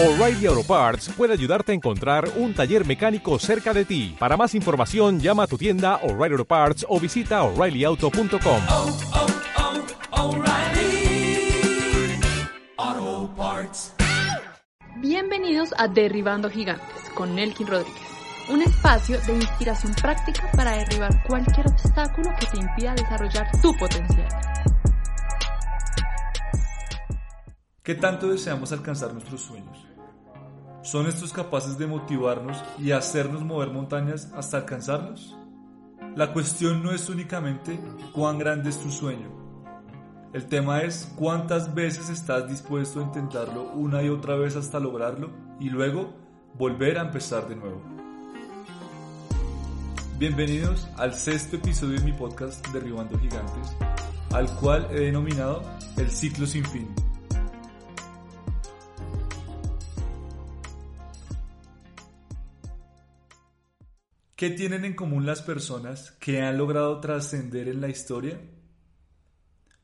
O'Reilly Auto Parts puede ayudarte a encontrar un taller mecánico cerca de ti. Para más información, llama a tu tienda O'Reilly Auto Parts o visita oreillyauto.com. oh, oh, Parts. Bienvenidos a Derribando Gigantes con Nelkin Rodríguez, un espacio de inspiración práctica para derribar cualquier obstáculo que te impida desarrollar tu potencial. ¿Qué tanto deseamos alcanzar nuestros sueños? ¿Son estos capaces de motivarnos y hacernos mover montañas hasta alcanzarlos? La cuestión no es únicamente cuán grande es tu sueño. El tema es cuántas veces estás dispuesto a intentarlo una y otra vez hasta lograrlo y luego volver a empezar de nuevo. Bienvenidos al sexto episodio de mi podcast Derribando Gigantes, al cual he denominado El Ciclo Sin Fin. ¿Qué tienen en común las personas que han logrado trascender en la historia?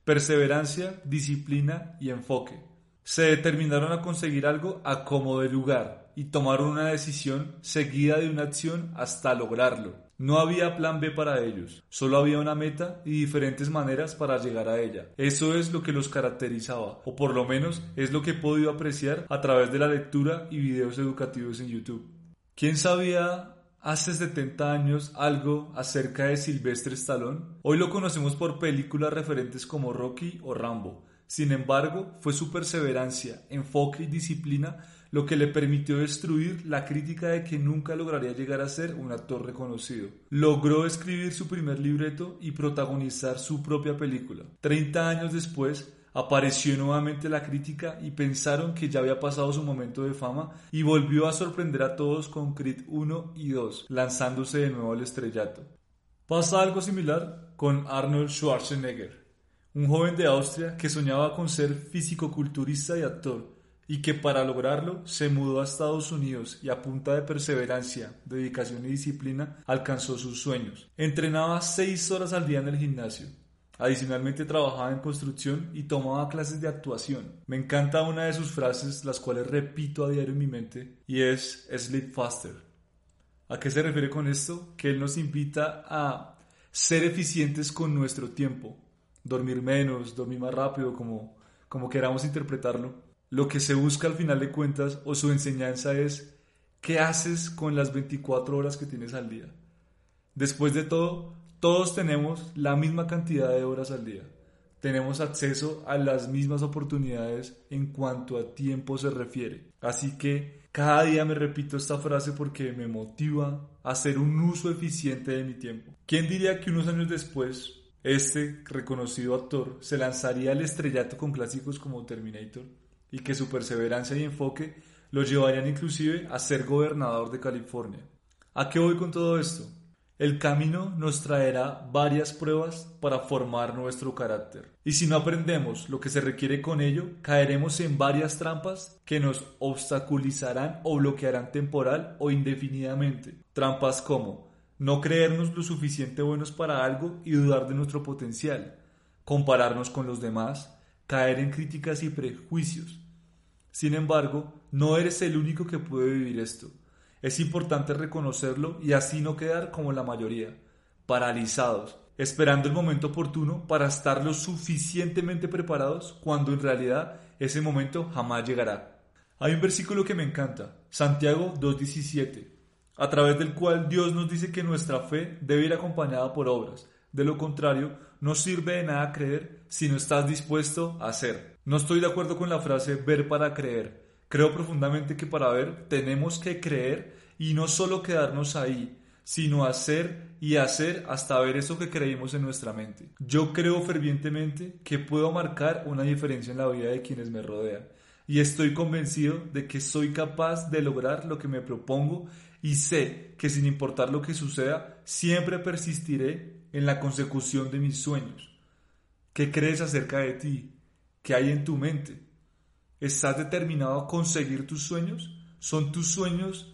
Perseverancia, disciplina y enfoque. Se determinaron a conseguir algo a como de lugar y tomaron una decisión seguida de una acción hasta lograrlo. No había plan B para ellos, solo había una meta y diferentes maneras para llegar a ella. Eso es lo que los caracterizaba, o por lo menos es lo que he podido apreciar a través de la lectura y videos educativos en YouTube. ¿Quién sabía hace 70 años algo acerca de Sylvester Stallone? Hoy lo conocemos por películas referentes como Rocky o Rambo. Sin embargo, fue su perseverancia, enfoque y disciplina lo que le permitió destruir la crítica de que nunca lograría llegar a ser un actor reconocido. Logró escribir su primer libreto y protagonizar su propia película. Treinta años después, apareció nuevamente la crítica y pensaron que ya había pasado su momento de fama y volvió a sorprender a todos con Creed 1 y 2, lanzándose de nuevo al estrellato. Pasa algo similar con Arnold Schwarzenegger, un joven de Austria que soñaba con ser físico-culturista y actor, y que para lograrlo se mudó a Estados Unidos y a punta de perseverancia, dedicación y disciplina alcanzó sus sueños. Entrenaba seis horas al día en el gimnasio. Adicionalmente trabajaba en construcción y tomaba clases de actuación. Me encanta una de sus frases, las cuales repito a diario en mi mente, y es Sleep Faster. ¿A qué se refiere con esto? Que él nos invita a ser eficientes con nuestro tiempo, dormir menos, dormir más rápido, como, como queramos interpretarlo lo que se busca al final de cuentas o su enseñanza es qué haces con las 24 horas que tienes al día. Después de todo, todos tenemos la misma cantidad de horas al día. Tenemos acceso a las mismas oportunidades en cuanto a tiempo se refiere. Así que cada día me repito esta frase porque me motiva a hacer un uso eficiente de mi tiempo. ¿Quién diría que unos años después este reconocido actor se lanzaría al estrellato con clásicos como Terminator? y que su perseverancia y enfoque lo llevarían inclusive a ser gobernador de California. ¿A qué voy con todo esto? El camino nos traerá varias pruebas para formar nuestro carácter. Y si no aprendemos lo que se requiere con ello, caeremos en varias trampas que nos obstaculizarán o bloquearán temporal o indefinidamente. Trampas como no creernos lo suficiente buenos para algo y dudar de nuestro potencial, compararnos con los demás, caer en críticas y prejuicios, sin embargo, no eres el único que puede vivir esto. Es importante reconocerlo y así no quedar como la mayoría, paralizados, esperando el momento oportuno para estar lo suficientemente preparados cuando en realidad ese momento jamás llegará. Hay un versículo que me encanta, Santiago 2.17, a través del cual Dios nos dice que nuestra fe debe ir acompañada por obras. De lo contrario, no sirve de nada creer si no estás dispuesto a hacer. No estoy de acuerdo con la frase ver para creer. Creo profundamente que para ver tenemos que creer y no solo quedarnos ahí, sino hacer y hacer hasta ver eso que creímos en nuestra mente. Yo creo fervientemente que puedo marcar una diferencia en la vida de quienes me rodean y estoy convencido de que soy capaz de lograr lo que me propongo y sé que sin importar lo que suceda, siempre persistiré en la consecución de mis sueños. ¿Qué crees acerca de ti? que hay en tu mente. ¿Estás determinado a conseguir tus sueños? ¿Son tus sueños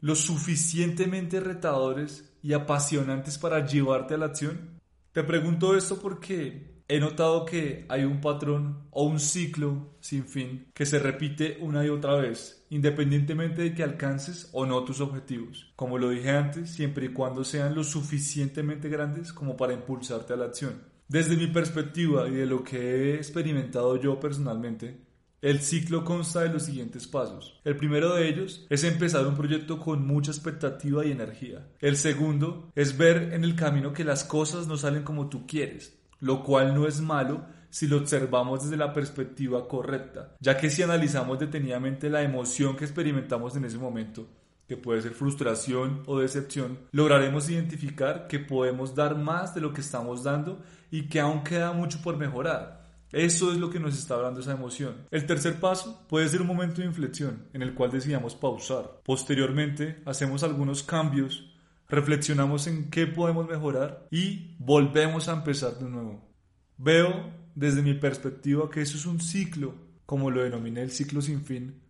lo suficientemente retadores y apasionantes para llevarte a la acción? Te pregunto esto porque he notado que hay un patrón o un ciclo sin fin que se repite una y otra vez, independientemente de que alcances o no tus objetivos. Como lo dije antes, siempre y cuando sean lo suficientemente grandes como para impulsarte a la acción. Desde mi perspectiva y de lo que he experimentado yo personalmente, el ciclo consta de los siguientes pasos. El primero de ellos es empezar un proyecto con mucha expectativa y energía. El segundo es ver en el camino que las cosas no salen como tú quieres, lo cual no es malo si lo observamos desde la perspectiva correcta, ya que si analizamos detenidamente la emoción que experimentamos en ese momento, que puede ser frustración o decepción, lograremos identificar que podemos dar más de lo que estamos dando y que aún queda mucho por mejorar. Eso es lo que nos está hablando esa emoción. El tercer paso puede ser un momento de inflexión en el cual decidamos pausar. Posteriormente hacemos algunos cambios, reflexionamos en qué podemos mejorar y volvemos a empezar de nuevo. Veo desde mi perspectiva que eso es un ciclo, como lo denominé el ciclo sin fin,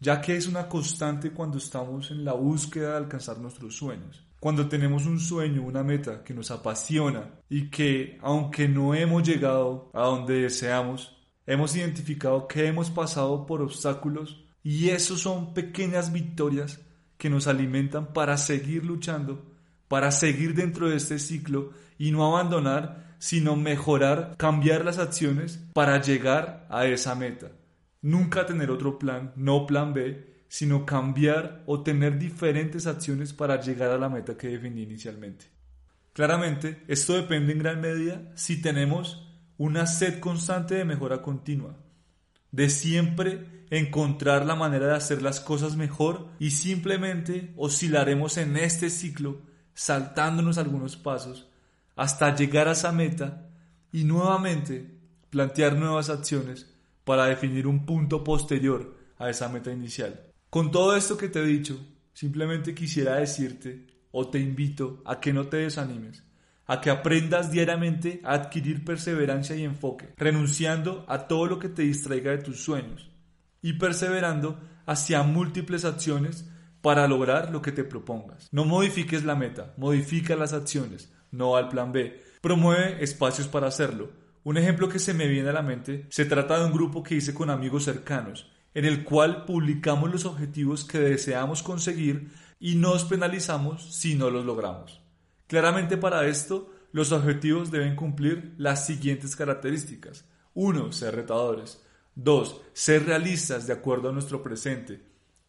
ya que es una constante cuando estamos en la búsqueda de alcanzar nuestros sueños. Cuando tenemos un sueño, una meta que nos apasiona y que, aunque no hemos llegado a donde deseamos, hemos identificado que hemos pasado por obstáculos y esos son pequeñas victorias que nos alimentan para seguir luchando, para seguir dentro de este ciclo y no abandonar, sino mejorar, cambiar las acciones para llegar a esa meta. Nunca tener otro plan, no plan B, sino cambiar o tener diferentes acciones para llegar a la meta que definí inicialmente. Claramente, esto depende en gran medida si tenemos una sed constante de mejora continua, de siempre encontrar la manera de hacer las cosas mejor y simplemente oscilaremos en este ciclo, saltándonos algunos pasos, hasta llegar a esa meta y nuevamente plantear nuevas acciones para definir un punto posterior a esa meta inicial. Con todo esto que te he dicho, simplemente quisiera decirte o te invito a que no te desanimes, a que aprendas diariamente a adquirir perseverancia y enfoque, renunciando a todo lo que te distraiga de tus sueños y perseverando hacia múltiples acciones para lograr lo que te propongas. No modifiques la meta, modifica las acciones, no al plan B. Promueve espacios para hacerlo. Un ejemplo que se me viene a la mente se trata de un grupo que hice con amigos cercanos en el cual publicamos los objetivos que deseamos conseguir y nos penalizamos si no los logramos. Claramente para esto, los objetivos deben cumplir las siguientes características. 1. Ser retadores. 2. Ser realistas de acuerdo a nuestro presente.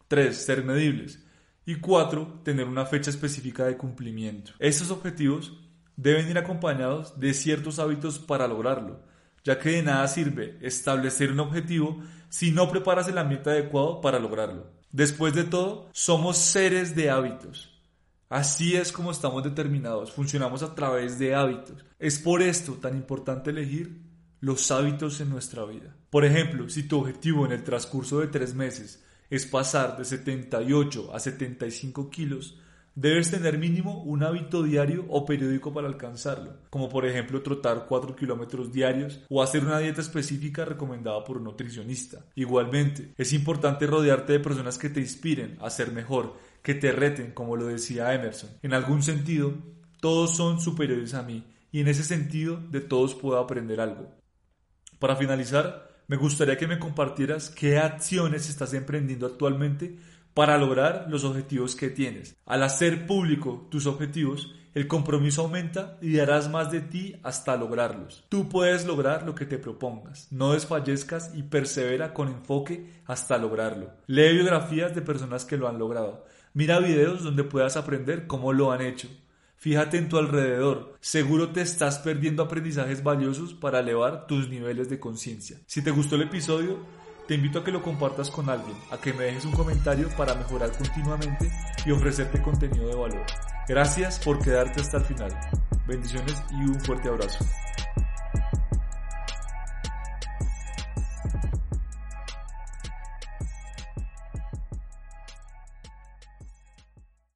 3. Ser medibles. Y 4. Tener una fecha específica de cumplimiento. Estos objetivos deben ir acompañados de ciertos hábitos para lograrlo, ya que de nada sirve establecer un objetivo si no preparas el ambiente adecuado para lograrlo. Después de todo, somos seres de hábitos. Así es como estamos determinados, funcionamos a través de hábitos. Es por esto tan importante elegir los hábitos en nuestra vida. Por ejemplo, si tu objetivo en el transcurso de tres meses es pasar de 78 a 75 kilos, Debes tener mínimo un hábito diario o periódico para alcanzarlo, como por ejemplo trotar 4 kilómetros diarios o hacer una dieta específica recomendada por un nutricionista. Igualmente, es importante rodearte de personas que te inspiren a ser mejor, que te reten, como lo decía Emerson. En algún sentido, todos son superiores a mí y en ese sentido de todos puedo aprender algo. Para finalizar, me gustaría que me compartieras qué acciones estás emprendiendo actualmente para lograr los objetivos que tienes. Al hacer público tus objetivos, el compromiso aumenta y darás más de ti hasta lograrlos. Tú puedes lograr lo que te propongas. No desfallezcas y persevera con enfoque hasta lograrlo. Lee biografías de personas que lo han logrado. Mira videos donde puedas aprender cómo lo han hecho. Fíjate en tu alrededor. Seguro te estás perdiendo aprendizajes valiosos para elevar tus niveles de conciencia. Si te gustó el episodio, te invito a que lo compartas con alguien, a que me dejes un comentario para mejorar continuamente y ofrecerte contenido de valor. Gracias por quedarte hasta el final. Bendiciones y un fuerte abrazo.